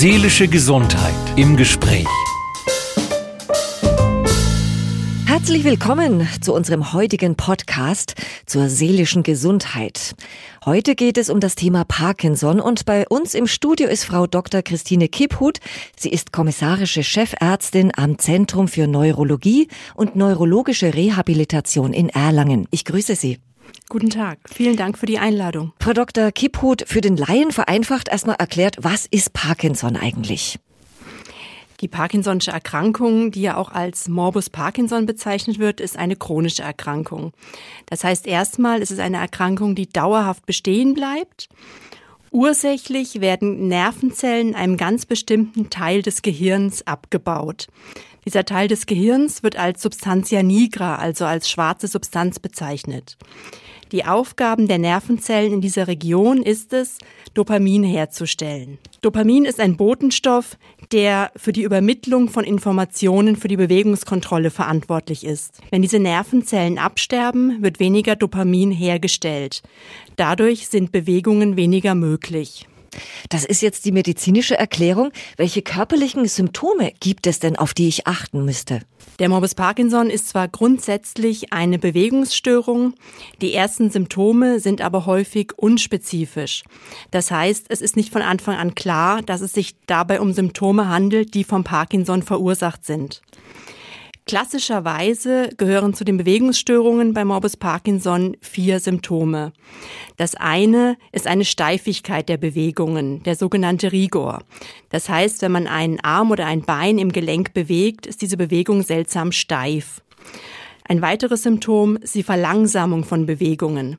Seelische Gesundheit im Gespräch. Herzlich willkommen zu unserem heutigen Podcast zur seelischen Gesundheit. Heute geht es um das Thema Parkinson und bei uns im Studio ist Frau Dr. Christine Kipphut. Sie ist kommissarische Chefärztin am Zentrum für Neurologie und neurologische Rehabilitation in Erlangen. Ich grüße Sie. Guten Tag. Vielen Dank für die Einladung. Frau Dr. Kipphut, für den Laien vereinfacht erstmal erklärt, was ist Parkinson eigentlich? Die Parkinson'sche Erkrankung, die ja auch als Morbus Parkinson bezeichnet wird, ist eine chronische Erkrankung. Das heißt erstmal, es ist eine Erkrankung, die dauerhaft bestehen bleibt. Ursächlich werden Nervenzellen in einem ganz bestimmten Teil des Gehirns abgebaut. Dieser Teil des Gehirns wird als Substantia nigra, also als schwarze Substanz bezeichnet. Die Aufgaben der Nervenzellen in dieser Region ist es, Dopamin herzustellen. Dopamin ist ein Botenstoff, der für die Übermittlung von Informationen für die Bewegungskontrolle verantwortlich ist. Wenn diese Nervenzellen absterben, wird weniger Dopamin hergestellt. Dadurch sind Bewegungen weniger möglich. Das ist jetzt die medizinische Erklärung. Welche körperlichen Symptome gibt es denn, auf die ich achten müsste? Der Morbus Parkinson ist zwar grundsätzlich eine Bewegungsstörung, die ersten Symptome sind aber häufig unspezifisch. Das heißt, es ist nicht von Anfang an klar, dass es sich dabei um Symptome handelt, die vom Parkinson verursacht sind. Klassischerweise gehören zu den Bewegungsstörungen bei Morbus Parkinson vier Symptome. Das eine ist eine Steifigkeit der Bewegungen, der sogenannte Rigor. Das heißt, wenn man einen Arm oder ein Bein im Gelenk bewegt, ist diese Bewegung seltsam steif. Ein weiteres Symptom ist die Verlangsamung von Bewegungen.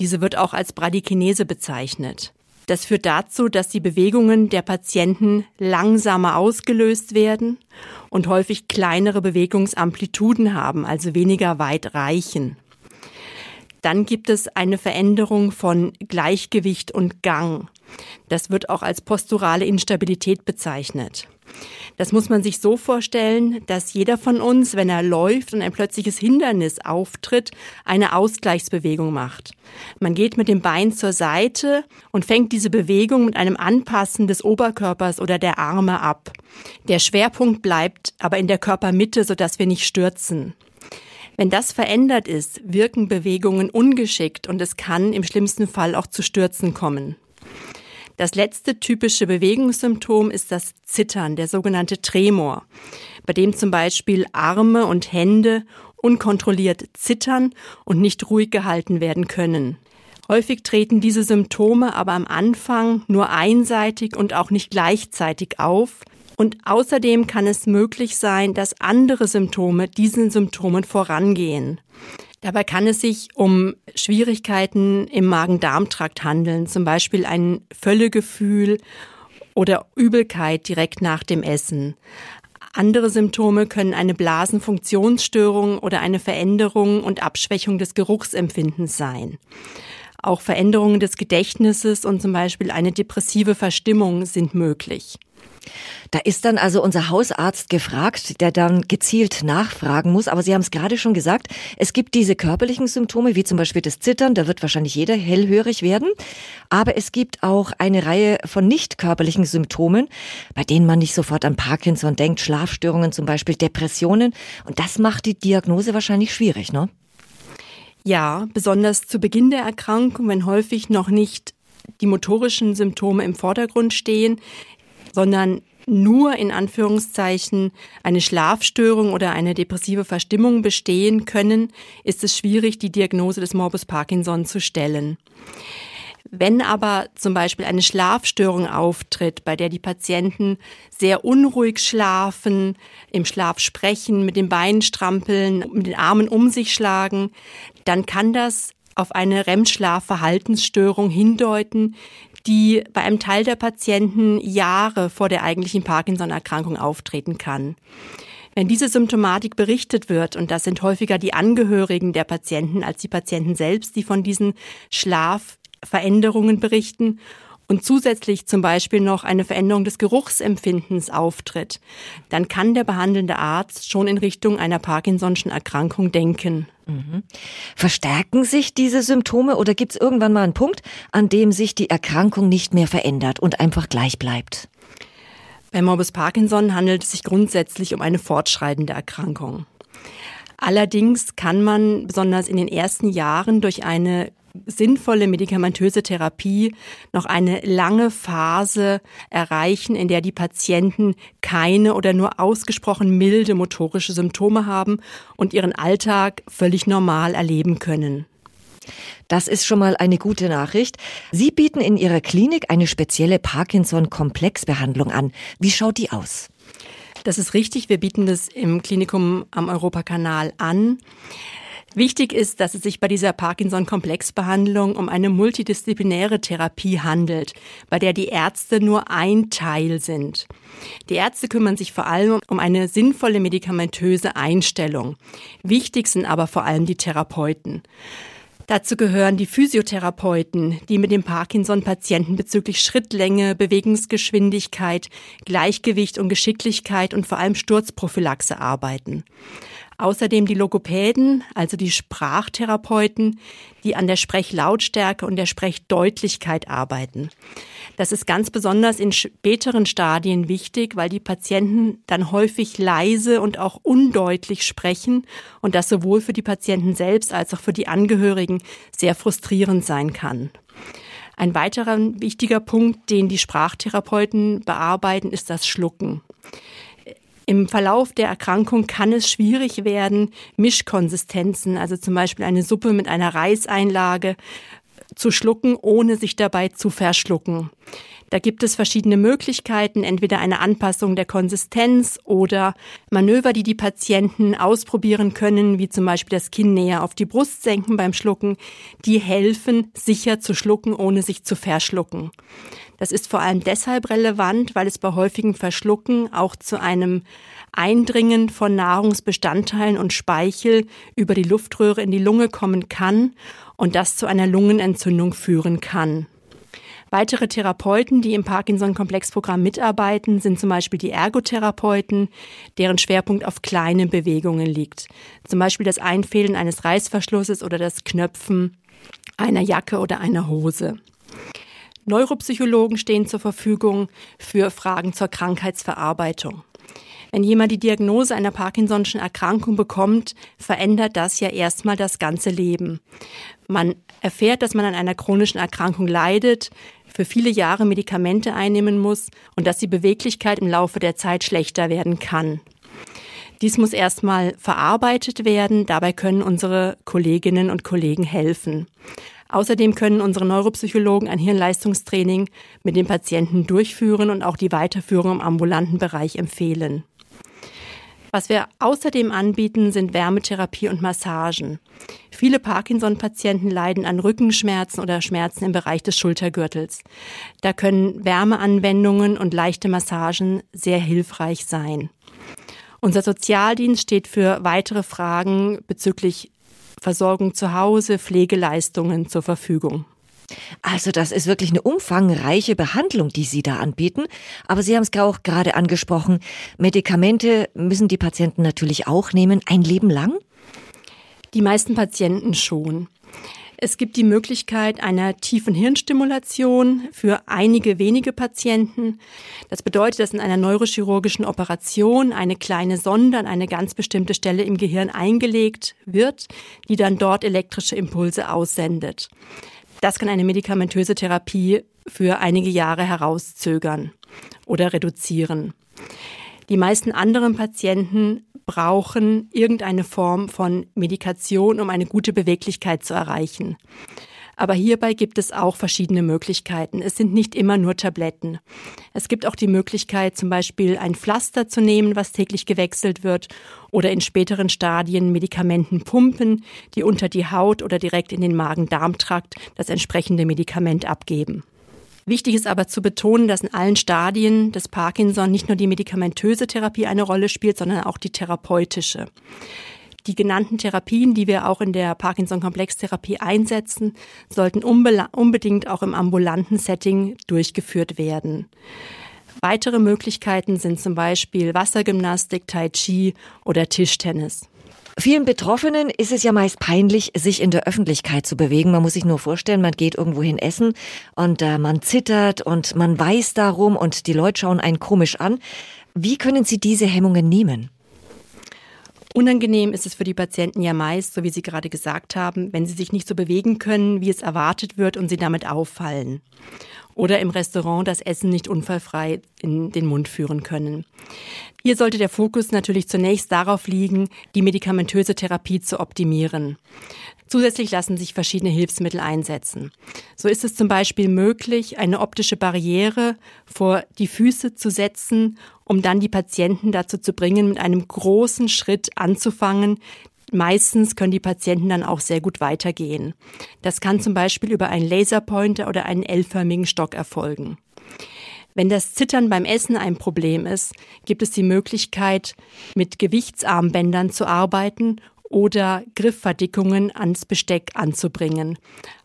Diese wird auch als Bradykinese bezeichnet. Das führt dazu, dass die Bewegungen der Patienten langsamer ausgelöst werden und häufig kleinere Bewegungsamplituden haben, also weniger weit reichen. Dann gibt es eine Veränderung von Gleichgewicht und Gang. Das wird auch als posturale Instabilität bezeichnet. Das muss man sich so vorstellen, dass jeder von uns, wenn er läuft und ein plötzliches Hindernis auftritt, eine Ausgleichsbewegung macht. Man geht mit dem Bein zur Seite und fängt diese Bewegung mit einem Anpassen des Oberkörpers oder der Arme ab. Der Schwerpunkt bleibt aber in der Körpermitte, sodass wir nicht stürzen. Wenn das verändert ist, wirken Bewegungen ungeschickt und es kann im schlimmsten Fall auch zu Stürzen kommen. Das letzte typische Bewegungssymptom ist das Zittern, der sogenannte Tremor, bei dem zum Beispiel Arme und Hände unkontrolliert zittern und nicht ruhig gehalten werden können. Häufig treten diese Symptome aber am Anfang nur einseitig und auch nicht gleichzeitig auf. Und außerdem kann es möglich sein, dass andere Symptome diesen Symptomen vorangehen. Dabei kann es sich um Schwierigkeiten im Magen-Darm-Trakt handeln, zum Beispiel ein Völlegefühl oder Übelkeit direkt nach dem Essen. Andere Symptome können eine Blasenfunktionsstörung oder eine Veränderung und Abschwächung des Geruchsempfindens sein. Auch Veränderungen des Gedächtnisses und zum Beispiel eine depressive Verstimmung sind möglich. Da ist dann also unser Hausarzt gefragt, der dann gezielt nachfragen muss. Aber Sie haben es gerade schon gesagt, es gibt diese körperlichen Symptome, wie zum Beispiel das Zittern, da wird wahrscheinlich jeder hellhörig werden. Aber es gibt auch eine Reihe von nicht körperlichen Symptomen, bei denen man nicht sofort an Parkinson denkt, Schlafstörungen zum Beispiel, Depressionen. Und das macht die Diagnose wahrscheinlich schwierig, ne? Ja, besonders zu Beginn der Erkrankung, wenn häufig noch nicht die motorischen Symptome im Vordergrund stehen, sondern nur in Anführungszeichen eine Schlafstörung oder eine depressive Verstimmung bestehen können, ist es schwierig, die Diagnose des Morbus Parkinson zu stellen. Wenn aber zum Beispiel eine Schlafstörung auftritt, bei der die Patienten sehr unruhig schlafen, im Schlaf sprechen, mit den Beinen strampeln, mit den Armen um sich schlagen, dann kann das auf eine REM-Schlafverhaltensstörung hindeuten, die bei einem Teil der Patienten Jahre vor der eigentlichen Parkinson-Erkrankung auftreten kann. Wenn diese Symptomatik berichtet wird, und das sind häufiger die Angehörigen der Patienten als die Patienten selbst, die von diesen Schlafveränderungen berichten, und zusätzlich zum Beispiel noch eine Veränderung des Geruchsempfindens auftritt, dann kann der behandelnde Arzt schon in Richtung einer Parkinson'schen Erkrankung denken. Mhm. Verstärken sich diese Symptome oder gibt es irgendwann mal einen Punkt, an dem sich die Erkrankung nicht mehr verändert und einfach gleich bleibt? Bei Morbus Parkinson handelt es sich grundsätzlich um eine fortschreitende Erkrankung. Allerdings kann man besonders in den ersten Jahren durch eine sinnvolle medikamentöse Therapie noch eine lange Phase erreichen, in der die Patienten keine oder nur ausgesprochen milde motorische Symptome haben und ihren Alltag völlig normal erleben können. Das ist schon mal eine gute Nachricht. Sie bieten in Ihrer Klinik eine spezielle Parkinson-Komplexbehandlung an. Wie schaut die aus? Das ist richtig. Wir bieten das im Klinikum am Europakanal an. Wichtig ist, dass es sich bei dieser Parkinson-Komplexbehandlung um eine multidisziplinäre Therapie handelt, bei der die Ärzte nur ein Teil sind. Die Ärzte kümmern sich vor allem um eine sinnvolle medikamentöse Einstellung. Wichtig sind aber vor allem die Therapeuten. Dazu gehören die Physiotherapeuten, die mit dem Parkinson-Patienten bezüglich Schrittlänge, Bewegungsgeschwindigkeit, Gleichgewicht und Geschicklichkeit und vor allem Sturzprophylaxe arbeiten. Außerdem die Logopäden, also die Sprachtherapeuten, die an der Sprechlautstärke und der Sprechdeutlichkeit arbeiten. Das ist ganz besonders in späteren Stadien wichtig, weil die Patienten dann häufig leise und auch undeutlich sprechen und das sowohl für die Patienten selbst als auch für die Angehörigen sehr frustrierend sein kann. Ein weiterer wichtiger Punkt, den die Sprachtherapeuten bearbeiten, ist das Schlucken. Im Verlauf der Erkrankung kann es schwierig werden, Mischkonsistenzen, also zum Beispiel eine Suppe mit einer Reiseinlage, zu schlucken, ohne sich dabei zu verschlucken. Da gibt es verschiedene Möglichkeiten, entweder eine Anpassung der Konsistenz oder Manöver, die die Patienten ausprobieren können, wie zum Beispiel das Kinn näher auf die Brust senken beim Schlucken, die helfen, sicher zu schlucken, ohne sich zu verschlucken. Das ist vor allem deshalb relevant, weil es bei häufigem Verschlucken auch zu einem Eindringen von Nahrungsbestandteilen und Speichel über die Luftröhre in die Lunge kommen kann und das zu einer Lungenentzündung führen kann. Weitere Therapeuten, die im Parkinson-Komplexprogramm mitarbeiten, sind zum Beispiel die Ergotherapeuten, deren Schwerpunkt auf kleine Bewegungen liegt. Zum Beispiel das Einfädeln eines Reißverschlusses oder das Knöpfen einer Jacke oder einer Hose. Neuropsychologen stehen zur Verfügung für Fragen zur Krankheitsverarbeitung. Wenn jemand die Diagnose einer Parkinson'schen Erkrankung bekommt, verändert das ja erstmal das ganze Leben. Man erfährt, dass man an einer chronischen Erkrankung leidet, für viele Jahre Medikamente einnehmen muss und dass die Beweglichkeit im Laufe der Zeit schlechter werden kann. Dies muss erstmal verarbeitet werden. Dabei können unsere Kolleginnen und Kollegen helfen. Außerdem können unsere Neuropsychologen ein Hirnleistungstraining mit den Patienten durchführen und auch die Weiterführung im ambulanten Bereich empfehlen. Was wir außerdem anbieten, sind Wärmetherapie und Massagen. Viele Parkinson-Patienten leiden an Rückenschmerzen oder Schmerzen im Bereich des Schultergürtels. Da können Wärmeanwendungen und leichte Massagen sehr hilfreich sein. Unser Sozialdienst steht für weitere Fragen bezüglich Versorgung zu Hause, Pflegeleistungen zur Verfügung. Also das ist wirklich eine umfangreiche Behandlung, die Sie da anbieten. Aber Sie haben es auch gerade angesprochen, Medikamente müssen die Patienten natürlich auch nehmen, ein Leben lang? Die meisten Patienten schon. Es gibt die Möglichkeit einer tiefen Hirnstimulation für einige wenige Patienten. Das bedeutet, dass in einer neurochirurgischen Operation eine kleine Sonde an eine ganz bestimmte Stelle im Gehirn eingelegt wird, die dann dort elektrische Impulse aussendet. Das kann eine medikamentöse Therapie für einige Jahre herauszögern oder reduzieren. Die meisten anderen Patienten brauchen irgendeine Form von Medikation, um eine gute Beweglichkeit zu erreichen. Aber hierbei gibt es auch verschiedene Möglichkeiten. Es sind nicht immer nur Tabletten. Es gibt auch die Möglichkeit, zum Beispiel ein Pflaster zu nehmen, was täglich gewechselt wird, oder in späteren Stadien Medikamentenpumpen, die unter die Haut oder direkt in den Magen-Darm-Trakt das entsprechende Medikament abgeben. Wichtig ist aber zu betonen, dass in allen Stadien des Parkinson nicht nur die medikamentöse Therapie eine Rolle spielt, sondern auch die therapeutische. Die genannten Therapien, die wir auch in der Parkinson-Komplextherapie einsetzen, sollten unbedingt auch im ambulanten Setting durchgeführt werden. Weitere Möglichkeiten sind zum Beispiel Wassergymnastik, Tai Chi oder Tischtennis. Vielen Betroffenen ist es ja meist peinlich, sich in der Öffentlichkeit zu bewegen. Man muss sich nur vorstellen, man geht irgendwohin essen und äh, man zittert und man weiß darum und die Leute schauen einen komisch an. Wie können Sie diese Hemmungen nehmen? Unangenehm ist es für die Patienten ja meist, so wie Sie gerade gesagt haben, wenn sie sich nicht so bewegen können, wie es erwartet wird und sie damit auffallen. Oder im Restaurant das Essen nicht unfallfrei in den Mund führen können. Hier sollte der Fokus natürlich zunächst darauf liegen, die medikamentöse Therapie zu optimieren. Zusätzlich lassen sich verschiedene Hilfsmittel einsetzen. So ist es zum Beispiel möglich, eine optische Barriere vor die Füße zu setzen, um dann die Patienten dazu zu bringen, mit einem großen Schritt anzufangen, Meistens können die Patienten dann auch sehr gut weitergehen. Das kann zum Beispiel über einen Laserpointer oder einen L-förmigen Stock erfolgen. Wenn das Zittern beim Essen ein Problem ist, gibt es die Möglichkeit, mit Gewichtsarmbändern zu arbeiten oder Griffverdickungen ans Besteck anzubringen.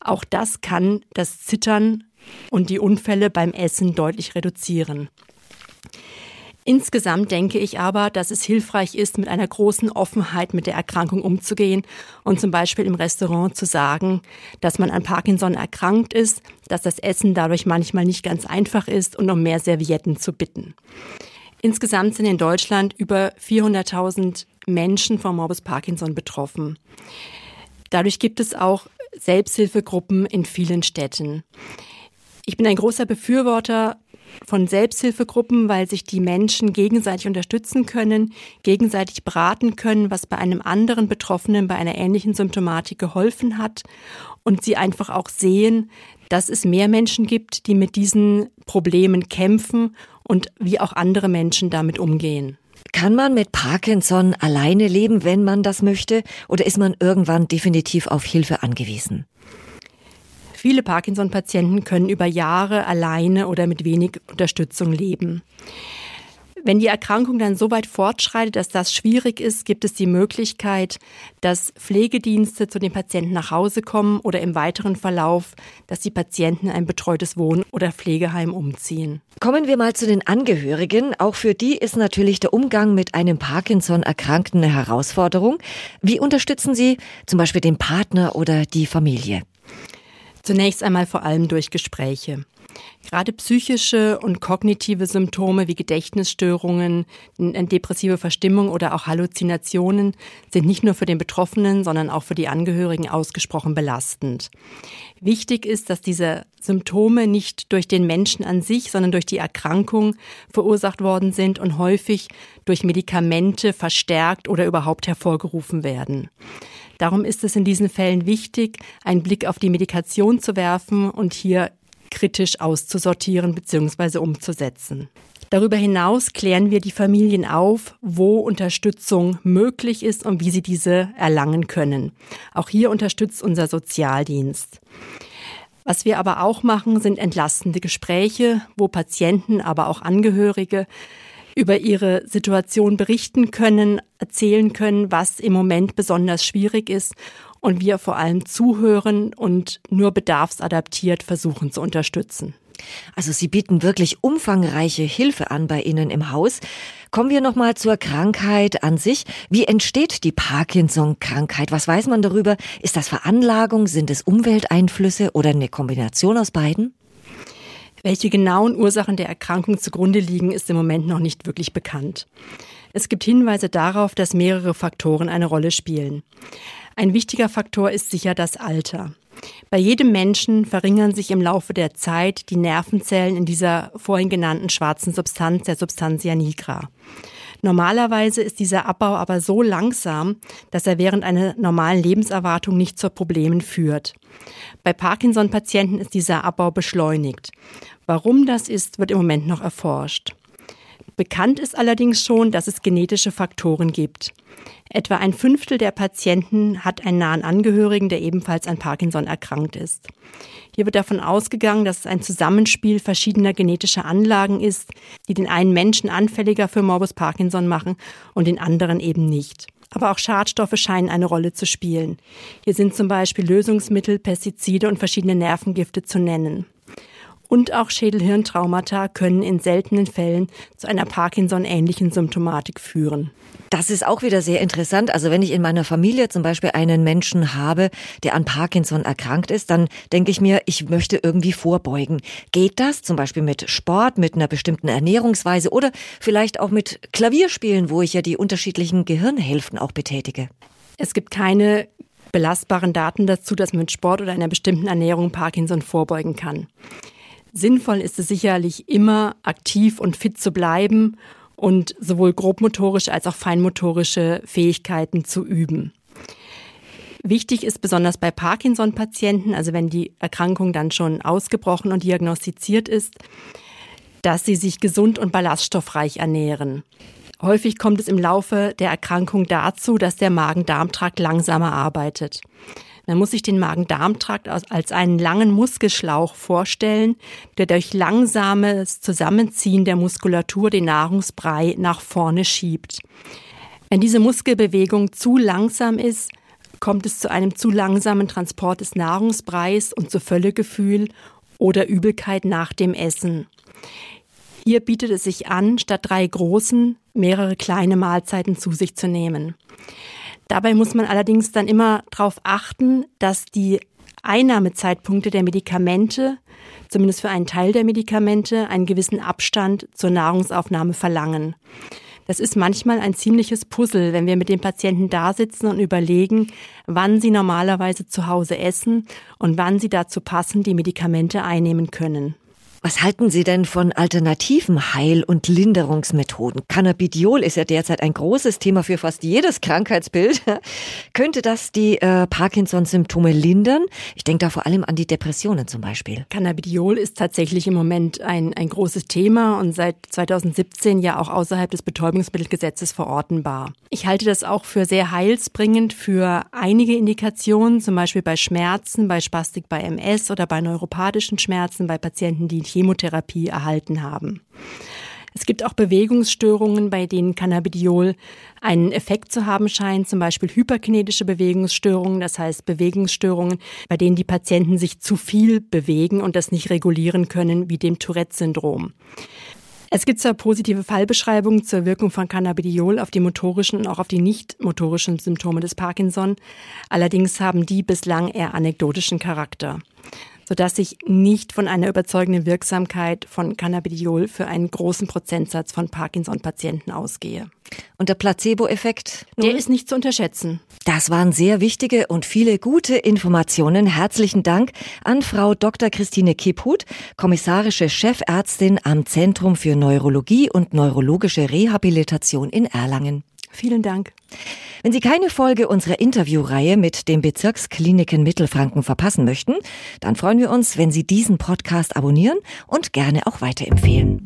Auch das kann das Zittern und die Unfälle beim Essen deutlich reduzieren. Insgesamt denke ich aber, dass es hilfreich ist, mit einer großen Offenheit mit der Erkrankung umzugehen und zum Beispiel im Restaurant zu sagen, dass man an Parkinson erkrankt ist, dass das Essen dadurch manchmal nicht ganz einfach ist und um mehr Servietten zu bitten. Insgesamt sind in Deutschland über 400.000 Menschen vom Morbus Parkinson betroffen. Dadurch gibt es auch Selbsthilfegruppen in vielen Städten. Ich bin ein großer Befürworter von Selbsthilfegruppen, weil sich die Menschen gegenseitig unterstützen können, gegenseitig beraten können, was bei einem anderen Betroffenen bei einer ähnlichen Symptomatik geholfen hat und sie einfach auch sehen, dass es mehr Menschen gibt, die mit diesen Problemen kämpfen und wie auch andere Menschen damit umgehen. Kann man mit Parkinson alleine leben, wenn man das möchte, oder ist man irgendwann definitiv auf Hilfe angewiesen? Viele Parkinson-Patienten können über Jahre alleine oder mit wenig Unterstützung leben. Wenn die Erkrankung dann so weit fortschreitet, dass das schwierig ist, gibt es die Möglichkeit, dass Pflegedienste zu den Patienten nach Hause kommen oder im weiteren Verlauf, dass die Patienten ein betreutes Wohn- oder Pflegeheim umziehen. Kommen wir mal zu den Angehörigen. Auch für die ist natürlich der Umgang mit einem Parkinson-Erkrankten eine Herausforderung. Wie unterstützen Sie zum Beispiel den Partner oder die Familie? Zunächst einmal vor allem durch Gespräche. Gerade psychische und kognitive Symptome wie Gedächtnisstörungen, depressive Verstimmung oder auch Halluzinationen sind nicht nur für den Betroffenen, sondern auch für die Angehörigen ausgesprochen belastend. Wichtig ist, dass diese Symptome nicht durch den Menschen an sich, sondern durch die Erkrankung verursacht worden sind und häufig durch Medikamente verstärkt oder überhaupt hervorgerufen werden. Darum ist es in diesen Fällen wichtig, einen Blick auf die Medikation zu werfen und hier kritisch auszusortieren bzw. umzusetzen. Darüber hinaus klären wir die Familien auf, wo Unterstützung möglich ist und wie sie diese erlangen können. Auch hier unterstützt unser Sozialdienst. Was wir aber auch machen, sind entlastende Gespräche, wo Patienten, aber auch Angehörige über ihre Situation berichten können, erzählen können, was im Moment besonders schwierig ist und wir vor allem zuhören und nur bedarfsadaptiert versuchen zu unterstützen. Also Sie bieten wirklich umfangreiche Hilfe an bei Ihnen im Haus. Kommen wir noch mal zur Krankheit an sich. Wie entsteht die Parkinson-Krankheit? Was weiß man darüber? Ist das Veranlagung? Sind es Umwelteinflüsse oder eine Kombination aus beiden? Welche genauen Ursachen der Erkrankung zugrunde liegen, ist im Moment noch nicht wirklich bekannt. Es gibt Hinweise darauf, dass mehrere Faktoren eine Rolle spielen. Ein wichtiger Faktor ist sicher das Alter. Bei jedem Menschen verringern sich im Laufe der Zeit die Nervenzellen in dieser vorhin genannten schwarzen Substanz, der Substantia nigra. Normalerweise ist dieser Abbau aber so langsam, dass er während einer normalen Lebenserwartung nicht zu Problemen führt. Bei Parkinson-Patienten ist dieser Abbau beschleunigt. Warum das ist, wird im Moment noch erforscht. Bekannt ist allerdings schon, dass es genetische Faktoren gibt. Etwa ein Fünftel der Patienten hat einen nahen Angehörigen, der ebenfalls an Parkinson erkrankt ist. Hier wird davon ausgegangen, dass es ein Zusammenspiel verschiedener genetischer Anlagen ist, die den einen Menschen anfälliger für Morbus Parkinson machen und den anderen eben nicht. Aber auch Schadstoffe scheinen eine Rolle zu spielen. Hier sind zum Beispiel Lösungsmittel, Pestizide und verschiedene Nervengifte zu nennen. Und auch Schädelhirntraumata können in seltenen Fällen zu einer Parkinson-ähnlichen Symptomatik führen. Das ist auch wieder sehr interessant. Also wenn ich in meiner Familie zum Beispiel einen Menschen habe, der an Parkinson erkrankt ist, dann denke ich mir, ich möchte irgendwie vorbeugen. Geht das zum Beispiel mit Sport, mit einer bestimmten Ernährungsweise oder vielleicht auch mit Klavierspielen, wo ich ja die unterschiedlichen Gehirnhälften auch betätige? Es gibt keine belastbaren Daten dazu, dass man mit Sport oder einer bestimmten Ernährung Parkinson vorbeugen kann. Sinnvoll ist es sicherlich immer, aktiv und fit zu bleiben und sowohl grobmotorische als auch feinmotorische Fähigkeiten zu üben. Wichtig ist besonders bei Parkinson-Patienten, also wenn die Erkrankung dann schon ausgebrochen und diagnostiziert ist, dass sie sich gesund und ballaststoffreich ernähren. Häufig kommt es im Laufe der Erkrankung dazu, dass der Magen-Darm-Trakt langsamer arbeitet. Man muss sich den Magen-Darm-Trakt als einen langen Muskelschlauch vorstellen, der durch langsames Zusammenziehen der Muskulatur den Nahrungsbrei nach vorne schiebt. Wenn diese Muskelbewegung zu langsam ist, kommt es zu einem zu langsamen Transport des Nahrungsbreis und zu Völlegefühl oder Übelkeit nach dem Essen. Hier bietet es sich an, statt drei großen mehrere kleine Mahlzeiten zu sich zu nehmen. Dabei muss man allerdings dann immer darauf achten, dass die Einnahmezeitpunkte der Medikamente, zumindest für einen Teil der Medikamente, einen gewissen Abstand zur Nahrungsaufnahme verlangen. Das ist manchmal ein ziemliches Puzzle, wenn wir mit dem Patienten da sitzen und überlegen, wann sie normalerweise zu Hause essen und wann sie dazu passen, die Medikamente einnehmen können. Was halten Sie denn von alternativen Heil- und Linderungsmethoden? Cannabidiol ist ja derzeit ein großes Thema für fast jedes Krankheitsbild. Könnte das die äh, Parkinson-Symptome lindern? Ich denke da vor allem an die Depressionen zum Beispiel. Cannabidiol ist tatsächlich im Moment ein, ein großes Thema und seit 2017 ja auch außerhalb des Betäubungsmittelgesetzes verortenbar. Ich halte das auch für sehr heilsbringend für einige Indikationen, zum Beispiel bei Schmerzen, bei Spastik bei MS oder bei neuropathischen Schmerzen bei Patienten, die Chemotherapie erhalten haben. Es gibt auch Bewegungsstörungen, bei denen Cannabidiol einen Effekt zu haben scheint, zum Beispiel hyperkinetische Bewegungsstörungen, das heißt Bewegungsstörungen, bei denen die Patienten sich zu viel bewegen und das nicht regulieren können, wie dem Tourette-Syndrom. Es gibt zwar positive Fallbeschreibungen zur Wirkung von Cannabidiol auf die motorischen und auch auf die nicht motorischen Symptome des Parkinson, allerdings haben die bislang eher anekdotischen Charakter sodass ich nicht von einer überzeugenden Wirksamkeit von Cannabidiol für einen großen Prozentsatz von Parkinson-Patienten ausgehe. Und der Placebo-Effekt? Der ist nicht zu unterschätzen. Das waren sehr wichtige und viele gute Informationen. Herzlichen Dank an Frau Dr. Christine Kipphut, kommissarische Chefärztin am Zentrum für Neurologie und neurologische Rehabilitation in Erlangen. Vielen Dank. Wenn Sie keine Folge unserer Interviewreihe mit den Bezirkskliniken Mittelfranken verpassen möchten, dann freuen wir uns, wenn Sie diesen Podcast abonnieren und gerne auch weiterempfehlen.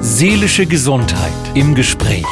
Seelische Gesundheit im Gespräch.